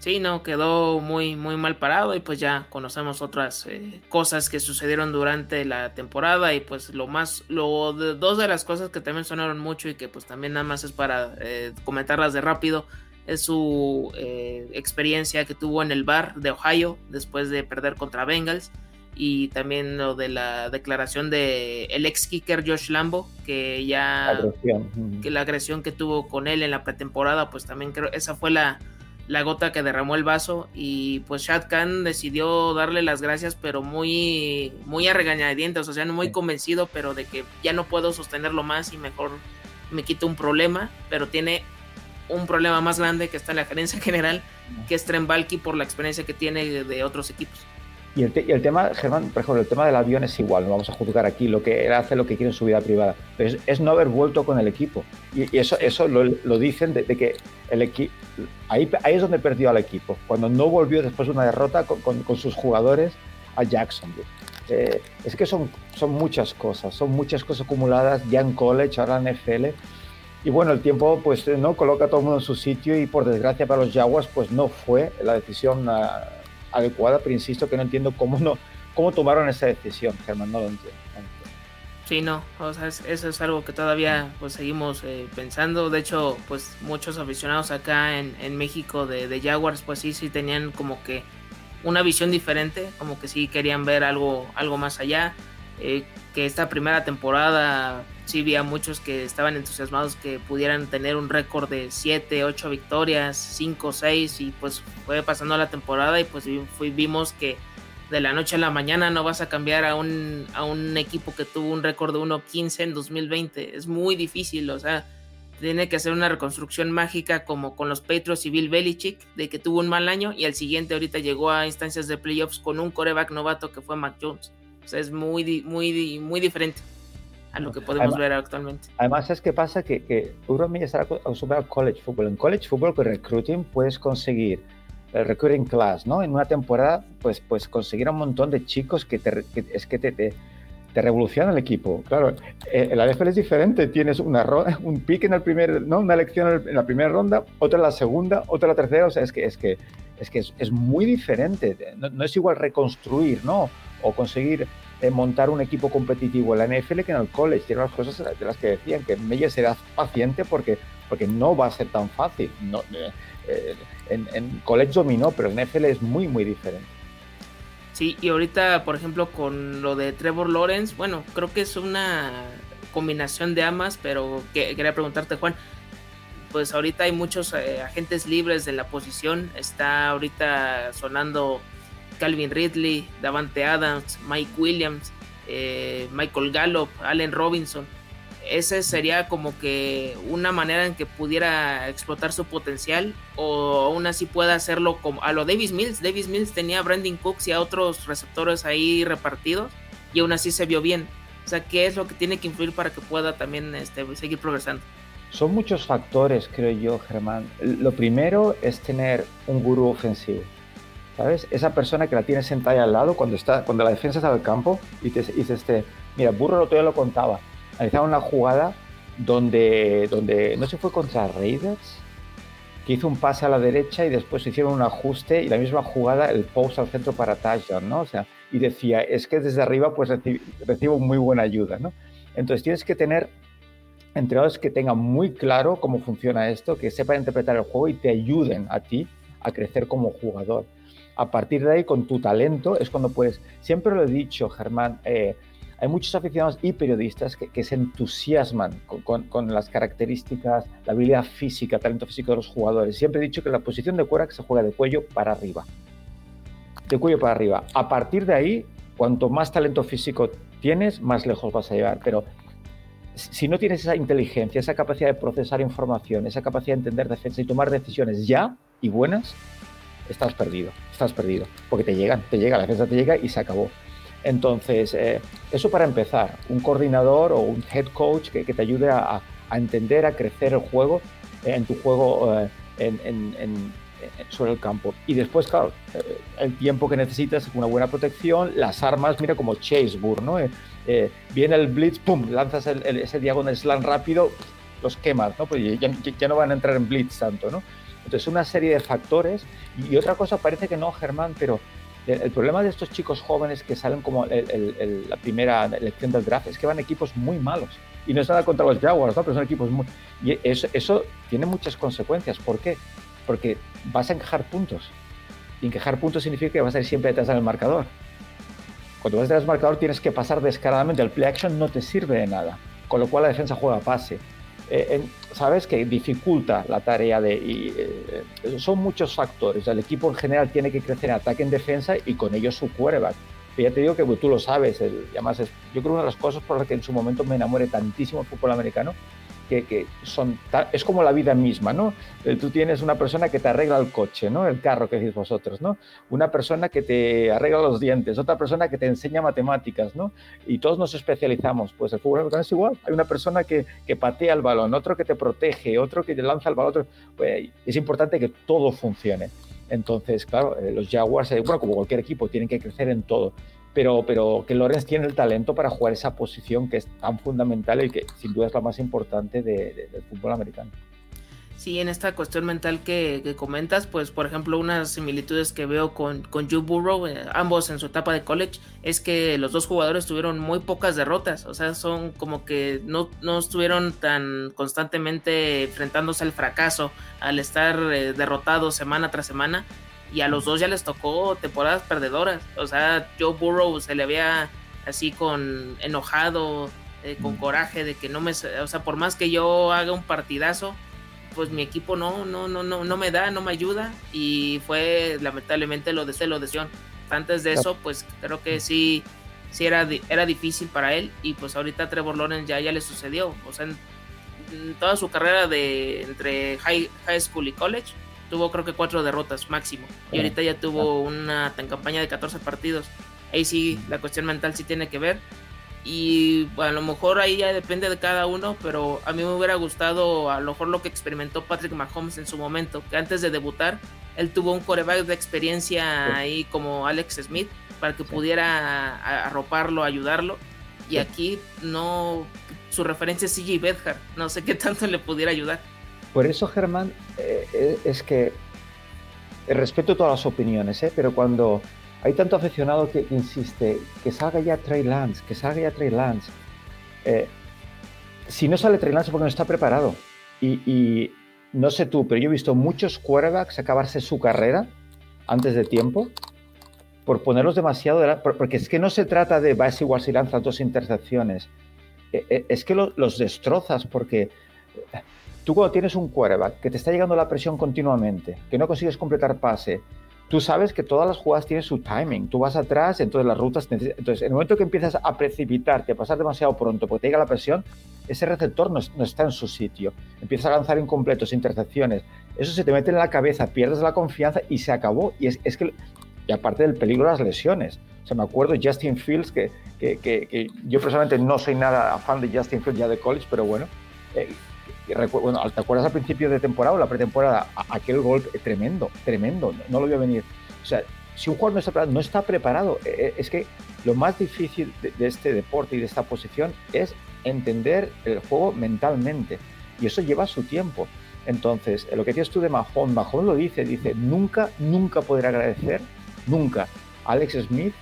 Sí, no, quedó muy, muy mal parado y pues ya conocemos otras eh, cosas que sucedieron durante la temporada y pues lo más, lo de, dos de las cosas que también sonaron mucho y que pues también nada más es para eh, comentarlas de rápido es su eh, experiencia que tuvo en el bar de Ohio después de perder contra Bengals y también lo de la declaración de el ex kicker Josh Lambo que ya que la agresión que tuvo con él en la pretemporada pues también creo esa fue la la gota que derramó el vaso y pues Shad Khan decidió darle las gracias pero muy muy a regañadientes, o sea, muy convencido, pero de que ya no puedo sostenerlo más y mejor me quito un problema, pero tiene un problema más grande que está en la gerencia general, que es Trembalki por la experiencia que tiene de otros equipos. Y el, tema, Germán, por ejemplo, el tema del avión es igual, no vamos a juzgar aquí, lo que él hace lo que quiere en su vida privada, pero es, no haber vuelto con el equipo. Y, eso, eso lo, dicen de, que el equipo, ahí, ahí es donde perdió al equipo, cuando no volvió después de una derrota con, con, sus jugadores a Jacksonville. Eh, es que son, son muchas cosas, son muchas cosas acumuladas ya en college, ahora en NFL. Y bueno, el tiempo pues no coloca a todo el mundo en su sitio y por desgracia para los Jaguars pues no fue la decisión adecuada, pero insisto que no entiendo cómo no cómo tomaron esa decisión, Germán, no lo entiendo. Sí, no, o sea, eso es algo que todavía pues seguimos eh, pensando. De hecho, pues muchos aficionados acá en, en México de, de, Jaguars, pues sí, sí tenían como que una visión diferente, como que sí querían ver algo, algo más allá. Eh, que esta primera temporada sí había muchos que estaban entusiasmados que pudieran tener un récord de 7, 8 victorias, 5, 6 y pues fue pasando la temporada y pues vimos que de la noche a la mañana no vas a cambiar a un, a un equipo que tuvo un récord de 1-15 en 2020. Es muy difícil, o sea, tiene que hacer una reconstrucción mágica como con los Patriots y Bill Belichick, de que tuvo un mal año y al siguiente ahorita llegó a instancias de playoffs con un coreback novato que fue Mac Jones. O sea, es muy, muy, muy diferente a lo que podemos ver actualmente. Además, es que pasa que, que Europe está acostumbrado al college football. En college football con recruiting puedes conseguir el recruiting class, ¿no? En una temporada, pues, pues conseguir un montón de chicos que, te, es que te, te, te, revolucionan el equipo. Claro, eh, el NFL es diferente. Tienes una [LAUGHS] un pick en el primer, ¿no? Una elección en la primera ronda, otra en la segunda, otra en la tercera. O sea, es que es que es que es, muy diferente. No, no, es igual reconstruir, ¿no? O conseguir eh, montar un equipo competitivo en la NFL que en el college. Tiene las cosas de las que decían que Meyer será paciente porque porque no va a ser tan fácil. No, eh, eh, en, en, college dominó, pero en NFL es muy, muy diferente. Sí, y ahorita, por ejemplo, con lo de Trevor Lawrence, bueno, creo que es una combinación de ambas, pero que, quería preguntarte, Juan, pues ahorita hay muchos eh, agentes libres de la posición, está ahorita sonando Calvin Ridley, Davante Adams, Mike Williams, Michael Gallup, Allen Robinson ese sería como que una manera en que pudiera explotar su potencial o aún así pueda hacerlo como a lo Davis Mills. Davis Mills tenía a Brandon Cooks y a otros receptores ahí repartidos y aún así se vio bien. O sea, ¿qué es lo que tiene que influir para que pueda también este, seguir progresando? Son muchos factores, creo yo, Germán. Lo primero es tener un gurú ofensivo. ¿Sabes? Esa persona que la tienes sentada al lado cuando, está, cuando la defensa está al campo y te dice, este, mira, Burro lo todavía lo contaba analizaba una jugada donde, donde no se fue contra Raiders, que hizo un pase a la derecha y después hicieron un ajuste y la misma jugada, el post al centro para touchdown, ¿no? O sea, y decía, es que desde arriba pues recibo, muy buena ayuda, ¿no? Entonces tienes que tener entrenadores que tengan muy claro cómo funciona esto, que sepan interpretar el juego y te ayuden a ti a crecer como jugador. A partir de ahí, con tu talento, es cuando puedes, siempre lo he dicho, Germán, eh, hay muchos aficionados y periodistas que, se entusiasman con, las características, la habilidad física, talento físico de los jugadores. Siempre he dicho que la posición de que se juega de cuello para arriba. De cuello para arriba. A partir de ahí, cuanto más talento físico tienes, más lejos vas a llegar. Pero si no tienes esa inteligencia, esa capacidad de procesar información, esa capacidad de entender defensa y tomar decisiones ya y buenas, estás perdido, estás perdido. Porque te llegan, te llega, la defensa te llega y se acabó. Entonces, eh, eso para empezar, un coordinador o un head coach que, te ayude a, entender, a crecer el juego en tu juego en, sobre el campo. Y después, claro, el tiempo que necesitas, una buena protección, las armas, mira como Chaseburg, ¿no? viene el blitz, pum, lanzas ese diagonal slam rápido, los quemas, ¿no? Pues ya, ya, no van a entrar en blitz tanto, ¿no? Entonces, una serie de factores. Y otra cosa, parece que no, Germán, pero el, problema de estos chicos jóvenes que salen como la primera elección del draft es que van equipos muy malos. Y no es nada contra los Jaguars, ¿no? pero son equipos muy... Y eso, tiene muchas consecuencias. ¿Por qué? Porque vas a encajar puntos. Y encajar puntos significa que vas a ir siempre detrás del marcador. Cuando vas detrás del marcador tienes que pasar descaradamente. El play action no te sirve de nada. Con lo cual la defensa juega pase. Eh, sabes que dificulta la tarea de y, eh, son muchos factores. El equipo en general tiene que crecer en ataque en defensa y con ello su quarterback. Ya te digo que tú lo sabes el, además es, yo creo una de las cosas por las que en su momento me enamoré tantísimo el fútbol americano que, son es como la vida misma, ¿no? Eh, tú tienes una persona que te arregla el coche, ¿no? El carro que decís vosotros, ¿no? Una persona que te arregla los dientes, otra persona que te enseña matemáticas, ¿no? Y todos nos especializamos. Pues el fútbol americano es igual. Hay una persona que, que patea el balón, otro que te protege, otro que te lanza el balón. Otro... Pues, es importante que todo funcione. Entonces, claro, eh, los Jaguars, eh, bueno, como cualquier equipo, tienen que crecer en todo pero, pero que Lorenz tiene el talento para jugar esa posición que es tan fundamental y que sin duda es la más importante del fútbol americano. Sí, en esta cuestión mental que, comentas, pues por ejemplo unas similitudes que veo con, con Joe Burrow, eh, ambos en su etapa de college, es que los dos jugadores tuvieron muy pocas derrotas, o sea, son como que no, no estuvieron tan constantemente enfrentándose al fracaso al estar eh, derrotados semana tras semana, y a los dos ya les tocó temporadas perdedoras. O sea, Joe Burrow se le había así con enojado, eh, con coraje de que no me, o sea, por más que yo haga un partidazo, pues mi equipo no, no, no, no, no me da, no me ayuda y fue lamentablemente lo de Celo de Sion. Antes de eso, pues creo que sí, sí era, era difícil para él y pues ahorita Trevor Lawrence ya, ya le sucedió. O sea, en, toda su carrera de entre high, high school y college, tuvo creo que cuatro derrotas máximo. Y ahorita ya tuvo una campaña de 14 partidos. Ahí sí, la cuestión mental sí tiene que ver. Y a lo mejor ahí ya depende de cada uno, pero a mí me hubiera gustado a lo mejor lo que experimentó Patrick Mahomes en su momento, que antes de debutar, él tuvo un coreback de experiencia ahí como Alex Smith para que pudiera arroparlo, ayudarlo. Y aquí no, su referencia es CJ Bedhart, no sé qué tanto le pudiera ayudar. Por eso, Germán, eh, eh, es que respeto todas las opiniones, ¿eh? pero cuando hay tanto aficionado que insiste que salga ya Trey Lance, que salga ya Trey Lance, si no sale Trey Lance es porque no está preparado. Y, no sé tú, pero yo he visto muchos quarterbacks acabarse su carrera antes de tiempo por ponerlos demasiado de porque es que no se trata de va a igual si lanzas dos intercepciones, es que los destrozas porque Tú cuando tienes un quarterback que te está llegando la presión continuamente, que no consigues completar pase, tú sabes que todas las jugadas tienen su timing. Tú vas atrás, entonces las rutas... Entonces, en el momento que empiezas a precipitarte, a pasar demasiado pronto porque te llega la presión, ese receptor no, está en su sitio. Empiezas a lanzar incompletos, intercepciones. Eso se te mete en la cabeza, pierdes la confianza y se acabó. Y es, que... Y aparte del peligro las lesiones. O sea, me acuerdo Justin Fields, que, yo personalmente no soy nada fan de Justin Fields ya de college, pero bueno, eh, bueno, ¿te acuerdas al principio de temporada o la pretemporada? Aquel golpe tremendo, tremendo, no, lo a venir. O sea, si un jugador no está preparado, no está preparado. Eh, eh, es que lo más difícil de, este deporte y de esta posición es entender el juego mentalmente. Y eso lleva su tiempo. Entonces, lo que tienes tú de Mahon, Mahon lo dice, dice, nunca, nunca podré agradecer, nunca, Alex Smith,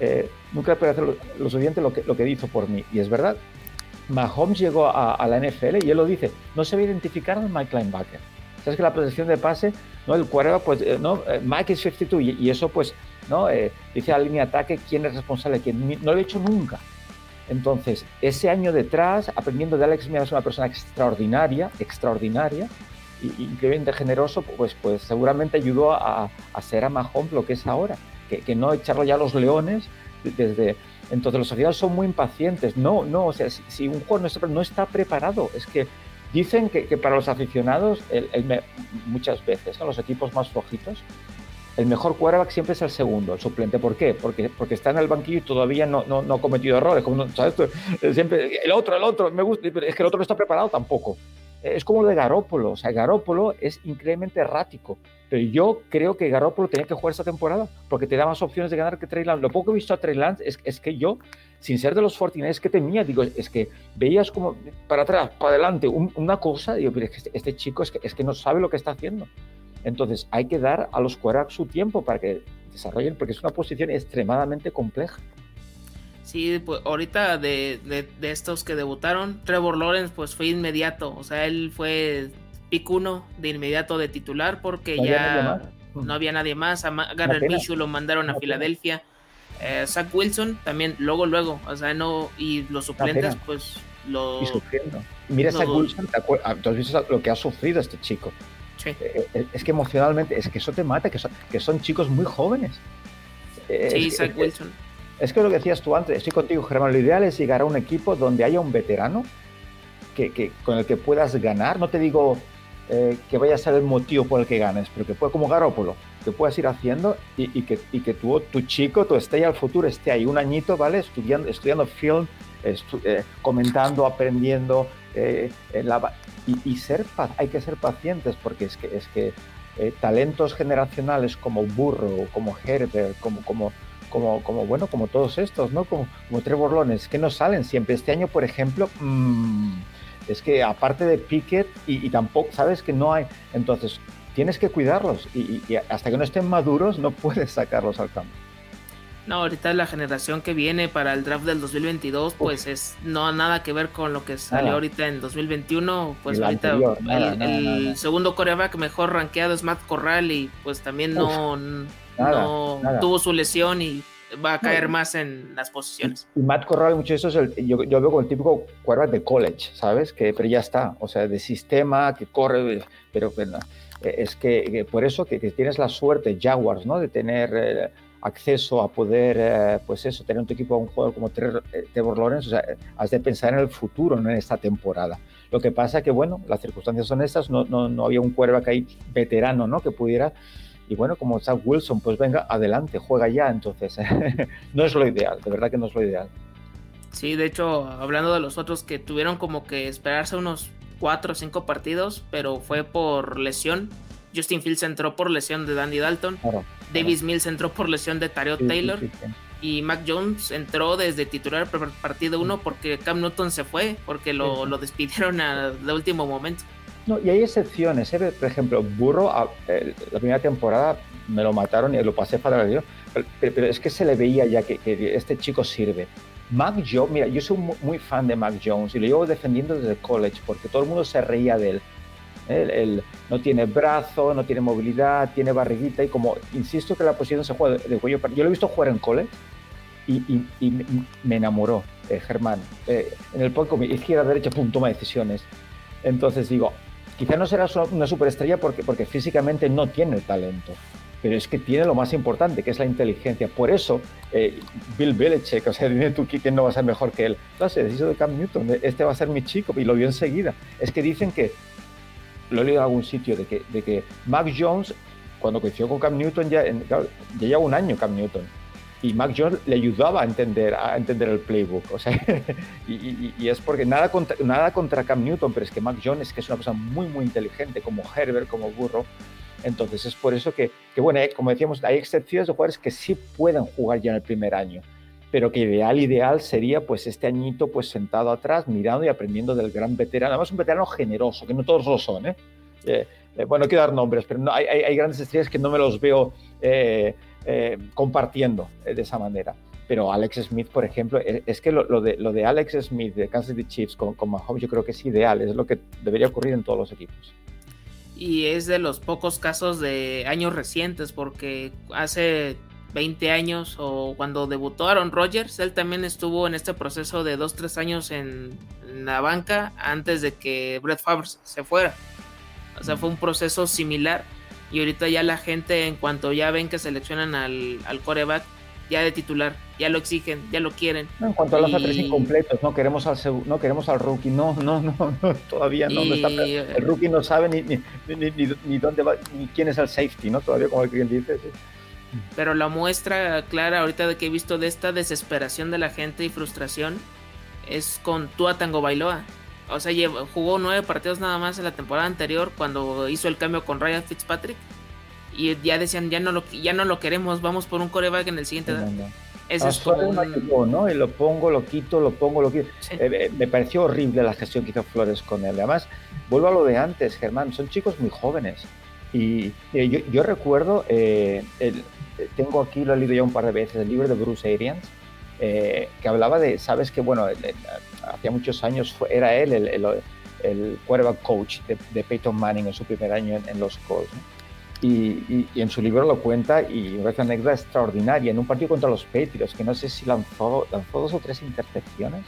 eh, nunca podré hacer lo, lo suficiente lo que, lo que hizo por mí. Y es verdad, Mahomes llegó a, la NFL y él lo dice, no se ve identificar al Mike Linebacker. Sabes que la protección de pase, ¿no? el quarterback, pues, eh, no, eh, Mike es 52 y, eso, pues, ¿no? Eh, dice a la línea de ataque quién es responsable, quién no lo he hecho nunca. Entonces, ese año detrás, aprendiendo de Alex Smith, es una persona extraordinaria, extraordinaria, y, increíblemente generoso, pues, pues seguramente ayudó a, a ser a Mahomes lo que es ahora, que, que no echarlo ya a los leones desde, entonces los aficionados son muy impacientes. No, no, o sea, si, un jugador no está, preparado, es que dicen que, para los aficionados, muchas veces, en los equipos más flojitos, el mejor quarterback siempre es el segundo, el suplente. ¿Por qué? Porque, porque está en el banquillo y todavía no, no, ha cometido errores. Como, ¿sabes? Siempre, el otro, el otro, me gusta, es que el otro no está preparado tampoco. es como lo de Garópolo. O sea, Garópolo es increíblemente errático. Pero yo creo que Garópolo tenía que jugar esta temporada porque te da más opciones de ganar que Trey Lance. Lo poco que he visto a Trey Lance es, es que yo, sin ser de los 49 es que temía, digo, es que veías como para atrás, para adelante, una cosa, digo, pero es que este, este, chico es que, es que no sabe lo que está haciendo. Entonces hay que dar a los quarterbacks su tiempo para que desarrollen, porque es una posición extremadamente compleja. Sí, pues ahorita de, de, estos que debutaron, Trevor Lawrence pues fue inmediato, o sea, él fue pick uno de inmediato de titular porque ya no había nadie más, a Garrett Minshew lo mandaron a Filadelfia, eh, Zach Wilson también luego luego, o sea, no, y los suplentes pues lo... Y sufriendo. Mira Zach Wilson, ¿tú has visto lo que ha sufrido este chico? Sí. Eh, eh, es que emocionalmente, es que eso te mata, que son, que son chicos muy jóvenes. Sí, Zach Wilson es que lo que decías tú antes, estoy contigo, Germán. Lo ideal es llegar a un equipo donde haya un veterano que, con el que puedas ganar. No te digo eh, que vaya a ser el motivo por el que ganes, pero que pueda, como Garópolo, que puedas ir haciendo y, que, y que tu, tu, chico, tu estrella al futuro esté ahí un añito, ¿vale? Estudiando, estudiando film, eh, comentando, aprendiendo. Eh, y, ser, hay que ser pacientes porque es que, es que talentos generacionales como Burro, como Herbert, como, como como, como, bueno, como todos estos, ¿no? Como, como Trevor Lawrence, que no salen siempre. Este año, por ejemplo, mmm, es que aparte de Pickett y, tampoco, sabes que no hay, entonces tienes que cuidarlos y, hasta que no estén maduros no puedes sacarlos al campo. No, ahorita la generación que viene para el draft del 2022, pues es no nada que ver con lo que salió ahorita en 2021. Pues ahorita el, segundo coreback mejor rankeado es Matt Corral y pues también no no tuvo su lesión y va a caer más en las posiciones. Y, Matt Corral, mucho de eso es yo, yo, veo como el típico quarterback de college, ¿sabes? Que, pero ya está, o sea, de sistema, que corre, pero, es que, por eso que, tienes la suerte, Jaguars, ¿no? De tener eh, acceso a poder, eh, pues eso, tener un equipo, un jugador como eh, Trevor Lawrence, o sea, has de pensar en el futuro, no en esta temporada. Lo que pasa que, bueno, las circunstancias son estas, no, no, no había un quarterback ahí veterano, ¿no? Que pudiera y bueno, como Zach Wilson, pues venga, adelante, juega ya. Entonces, [LAUGHS] no es lo ideal, de verdad que no es lo ideal. Sí, de hecho, hablando de los otros que tuvieron como que esperarse unos cuatro o cinco partidos, pero fue por lesión. Justin Fields entró por lesión de Danny Dalton. Davis Mills entró por lesión de Tariot Taylor. y Mac Jones entró desde titular partido uno porque Cam Newton se fue, porque lo, lo despidieron de último momento. No, y hay excepciones. ¿eh? Por ejemplo, Burro, la primera temporada me lo mataron y lo pasé para el pero, pero es que se le veía ya que, este chico sirve. Mac Jones, mira, yo soy muy fan de Mac Jones y lo llevo defendiendo desde el college porque todo el mundo se reía de él. Él, no tiene brazo, no tiene movilidad, tiene barriguita y como insisto que la posición se juega de, cuello Yo lo he visto jugar en college y, me enamoró, eh, Germán. Eh, en el poco izquierda, derecha, pum, toma decisiones. Entonces digo, Quizá no será una superestrella porque, porque físicamente no tiene el talento, pero es que tiene lo más importante, que es la inteligencia. Por eso, eh, Bill Belichick, o sea, [LAUGHS] dime tú quién no va a ser mejor que él. No sé, deciso de Cam Newton, este va a ser mi chico, y lo vio enseguida. Es que dicen que, lo he leído en algún sitio, de que, de que Mac Jones, cuando coincidió con Cam Newton, ya, ya lleva un año Cam Newton y Mac Jones le ayudaba a entender, a entender el playbook. O sea, [LAUGHS] y, es porque nada contra, nada contra Cam Newton, pero es que Mac Jones es que es una persona muy, muy inteligente, como Herbert, como Burro. Entonces es por eso que, que bueno, eh, como decíamos, hay excepciones de jugadores que sí pueden jugar ya en el primer año, pero que ideal, ideal sería pues este añito pues sentado atrás, mirando y aprendiendo del gran veterano. Además un veterano generoso, que no todos lo son, ¿eh? eh, eh bueno, no quiero dar nombres, pero no, hay, hay, grandes estrellas que no me los veo eh, compartiendo eh, de esa manera. Pero Alex Smith, por ejemplo, e, es que lo, de, lo de Alex Smith de Kansas City Chiefs con, con Mahomes yo creo que es ideal, es lo que debería ocurrir en todos los equipos. Y es de los pocos casos de años recientes, porque hace 20 años o cuando debutó Aaron Rodgers, él también estuvo en este proceso de 2-3 años en, la banca antes de que Brett Favre se fuera. O sea, fue un proceso similar y ahorita ya la gente, en cuanto ya ven que seleccionan al, al coreback, ya de titular, ya lo exigen, ya lo quieren. en cuanto a los a incompletos, no queremos al no queremos al rookie, no, no, no, [LAUGHS] todavía no, el rookie no sabe ni, ni, ni, dónde va, ni quién es el safety, ¿no? Todavía como el cliente dice. Pero la muestra clara ahorita de que he visto de esta desesperación de la gente y frustración es con Tua Tango Bailoa. O sea, jugó nueve partidos nada más en la temporada anterior cuando hizo el cambio con Ryan Fitzpatrick. Y ya decían, ya no lo, ya no lo queremos, vamos por un coreback en el siguiente. Ese es como ¿no? Y lo pongo, lo quito, lo pongo, lo quito. Eh, eh, me pareció horrible la gestión que hizo Flores con él. Además, vuelvo a lo de antes, Germán, son chicos muy jóvenes. Y yo, recuerdo, eh, tengo aquí, lo he leído ya un par de veces, el libro de Bruce Arians, que hablaba de, sabes que, bueno, hacía muchos años era él el, el, quarterback coach de, Peyton Manning en su primer año en, los Colts. Y, en su libro lo cuenta y una anécdota extraordinaria. En un partido contra los Patriots, que no sé si lanzó, lanzó dos o tres intercepciones,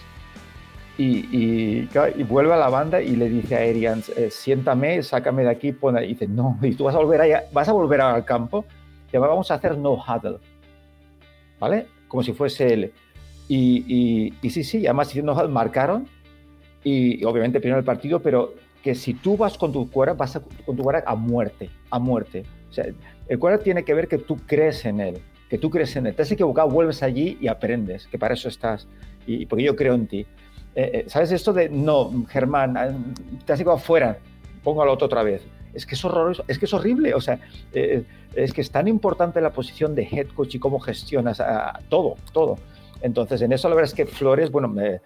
y, y, vuelve a la banda y le dice a Arians, eh, siéntame, sácame de aquí, pone, y dice, no, y tú vas a volver, allá, vas a volver al campo, te vamos a hacer no huddle, ¿vale? Como si fuese él. Y, y sí, sí, además no huddle marcaron, y, obviamente primero el partido, pero que si tú vas con tu cuerda, vas con tu cuerda a muerte, a muerte. O sea, el cuerda tiene que ver que tú crees en él, que tú crees en él. Te has equivocado, vuelves allí y aprendes, que para eso estás, y porque yo creo en ti. Eh, eh, ¿Sabes esto de, no, Germán, ah, te has equivocado fuera, pongo al otro otra vez? Es que es horroroso, es que es horrible, o sea, eh, es que es tan importante la posición de head coach y cómo gestionas todo, todo. Entonces, en eso la verdad es que Flores, bueno, me,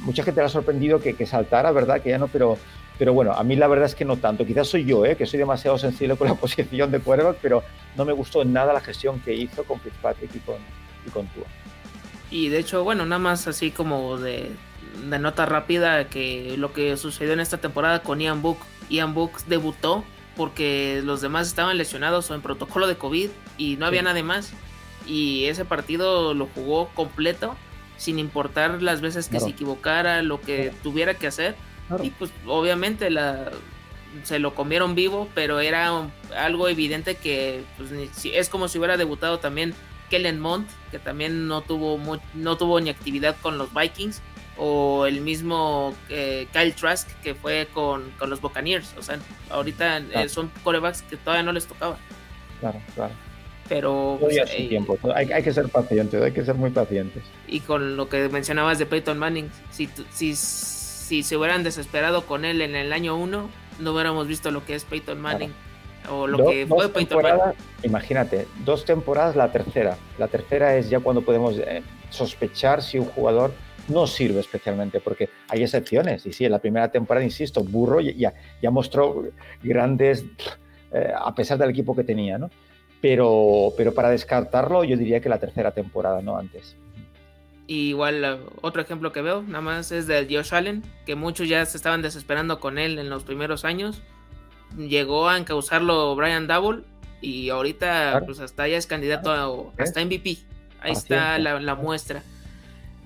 mucha gente le ha sorprendido que, que saltara, ¿verdad? Que ya no, pero pero bueno, a mí la verdad es que no tanto. Quizás soy yo, ¿eh? que soy demasiado sensible con la [LAUGHS] posición de quarterback, pero no me gustó nada la gestión que hizo con Fitzpatrick y con, y con Tua. Y de hecho, bueno, nada más así como de, de, nota rápida que lo que sucedió en esta temporada con Ian Book. Ian Book debutó porque los demás estaban lesionados o en protocolo de COVID y no había nada más. Y ese partido lo jugó completo, sin importar las veces que se equivocara, lo que tuviera que hacer. Y pues obviamente la, se lo comieron vivo, pero era algo evidente que pues, es como si hubiera debutado también Kellen Mond, que también no tuvo, no tuvo ni actividad con los Vikings, o el mismo eh, Kyle Trask, que fue con, los Buccaneers. O sea, ahorita eh, son corebacks que todavía no les tocaba. Claro, claro. Pero pues, eh, tiempo. Hay, hay, que ser pacientes, hay que ser muy pacientes. Y con lo que mencionabas de Peyton Manning, si, si si se hubieran desesperado con él en el año 1, no hubiéramos visto lo que es Peyton Manning. O lo que fue Peyton Manning. Imagínate, dos temporadas, la tercera. La tercera es ya cuando podemos eh, sospechar si un jugador no sirve especialmente, porque hay excepciones. Y sí, en la primera temporada, insisto, Burro ya, ya mostró grandes, eh, a pesar del equipo que tenía, ¿no? Pero, pero para descartarlo, yo diría que la tercera temporada, no antes igual otro ejemplo que veo, nada más es de Josh Allen, que muchos ya se estaban desesperando con él en los primeros años. Llegó a encauzarlo Brian Double y ahorita pues hasta ya es candidato a, hasta MVP. Ahí está la, muestra.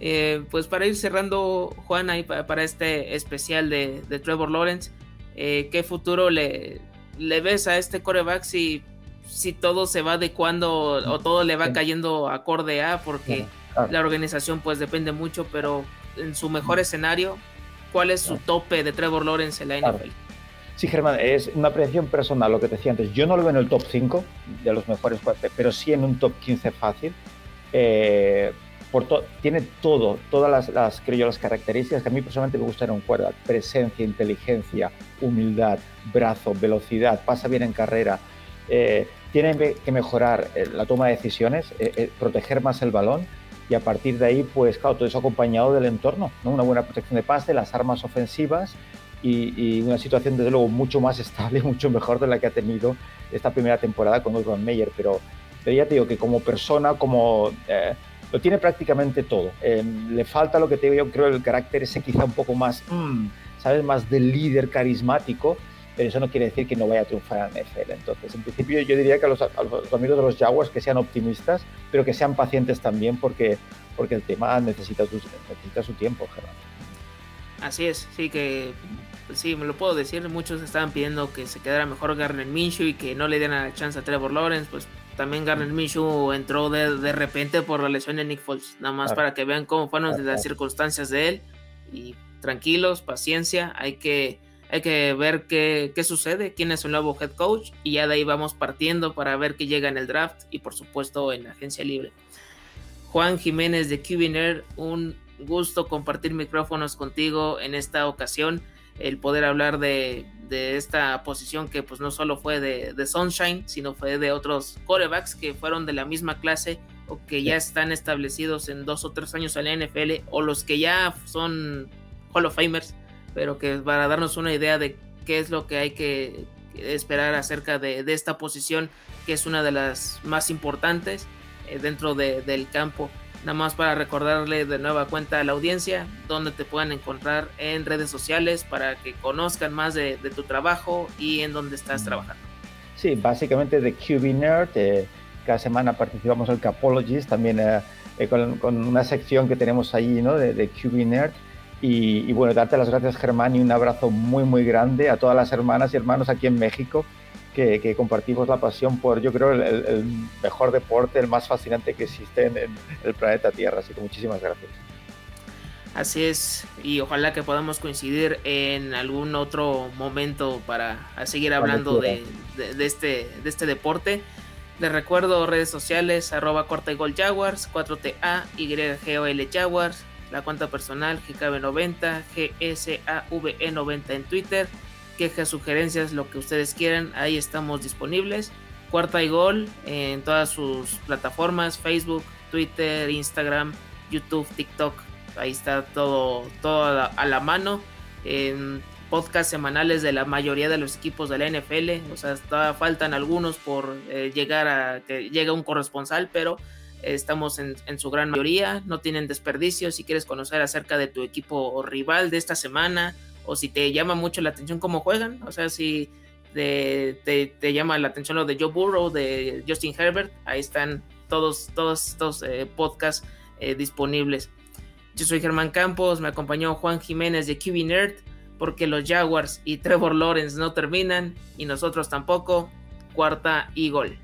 Eh, pues para ir cerrando, Juan, ahí para, este especial de, Trevor Lawrence, eh, ¿qué futuro le, le ves a este coreback si, si todo se va adecuando o todo le va cayendo acorde a? Porque la organización pues depende mucho, pero en su mejor escenario, ¿cuál es su tope de Trevor Lawrence en la NFL? Sí, Germán, es una apreciación personal, lo que te decía antes. Yo no lo veo en el top 5 de los mejores, pero sí en un top 15 fácil. Eh, por tiene todo, todas las, las, creo yo, las características que a mí personalmente me gustan en un quarterback. Presencia, inteligencia, humildad, brazo, velocidad, pasa bien en carrera. Eh, tiene que mejorar eh, la toma de decisiones, proteger más el balón y a partir de ahí, pues claro, todo eso acompañado del entorno, ¿no? una buena protección de pase, las armas ofensivas y, una situación desde luego mucho más [LAUGHS] estable, mucho mejor de la que ha tenido esta primera temporada con Urban Meyer, pero, pero ya te digo que como persona, como... Eh, lo tiene prácticamente todo. Eh, le falta lo que te digo, yo creo el carácter ese quizá un poco más, mm, ¿sabes? Más del líder carismático, pero eso no quiere decir que no vaya a triunfar en NFL. Entonces, en principio yo diría que a los, amigos de los Jaguars que sean optimistas, pero que sean pacientes también porque, porque el tema necesita su, necesita su tiempo, Gerardo. Así es, sí que sí, me lo puedo decir, muchos estaban pidiendo que se quedara mejor Garner Minshew y que no le dieran la chance a Trevor Lawrence, pues también Garner Minshew entró de, de repente por la lesión de Nick Foles, nada más para que vean cómo fueron las circunstancias de él. Y tranquilos, paciencia, hay que hay que ver qué, sucede, quién es el nuevo head coach y ya de ahí vamos partiendo para ver qué llega en el draft y por supuesto en la agencia libre. Juan Jiménez de QBNR, un gusto compartir micrófonos contigo en esta ocasión, el poder hablar de, esta posición que pues no solo fue de, de, Sunshine, sino fue de otros corebacks que fueron de la misma clase o que ya están establecidos en dos o tres años en la NFL o los que ya son Hall of Famers, pero que para darnos una idea de qué es lo que hay que esperar acerca de, esta posición que es una de las más importantes eh, dentro del campo. Nada más para recordarle de nueva cuenta a la audiencia donde te puedan encontrar en redes sociales para que conozcan más de, tu trabajo y en dónde estás trabajando. Sí, básicamente de QB. Eh, cada semana participamos en el Capologist, también eh, con, una sección que tenemos allí ¿no? de, de y, bueno, darte las gracias Germán y un abrazo muy muy grande a todas las hermanas y hermanos aquí en México que, compartimos la pasión por, yo creo, el, mejor deporte, el más fascinante que existe en, el planeta Tierra. Así que muchísimas gracias. Así es, y ojalá que podamos coincidir en algún otro momento para seguir hablando de, este, de este deporte. Les recuerdo redes sociales, arroba corta y gol Jaguars, 4TA, YGOL Jaguars, la cuenta personal GKB90, GSAVE90 en Twitter, quejas, sugerencias, lo que ustedes quieran, ahí estamos disponibles. Cuarta y gol en todas sus plataformas, Facebook, Twitter, Instagram, YouTube, TikTok, ahí está todo, todo a, la, mano. En podcast semanales de la mayoría de los equipos de la NFL, o sea, faltan algunos por eh, llegar a que llegue un corresponsal, pero estamos en, su gran mayoría, no tienen desperdicio. Si quieres conocer acerca de tu equipo rival de esta semana, o si te llama mucho la atención cómo juegan, o sea, si te, llama la atención lo de Joe Burrow, de Justin Herbert, ahí están todos, todos estos eh, podcasts eh, disponibles. Yo soy Germán Campos, me acompañó Juan Jiménez de QB Nerd, porque los Jaguars y Trevor Lawrence no terminan y nosotros tampoco. Cuarta y gol.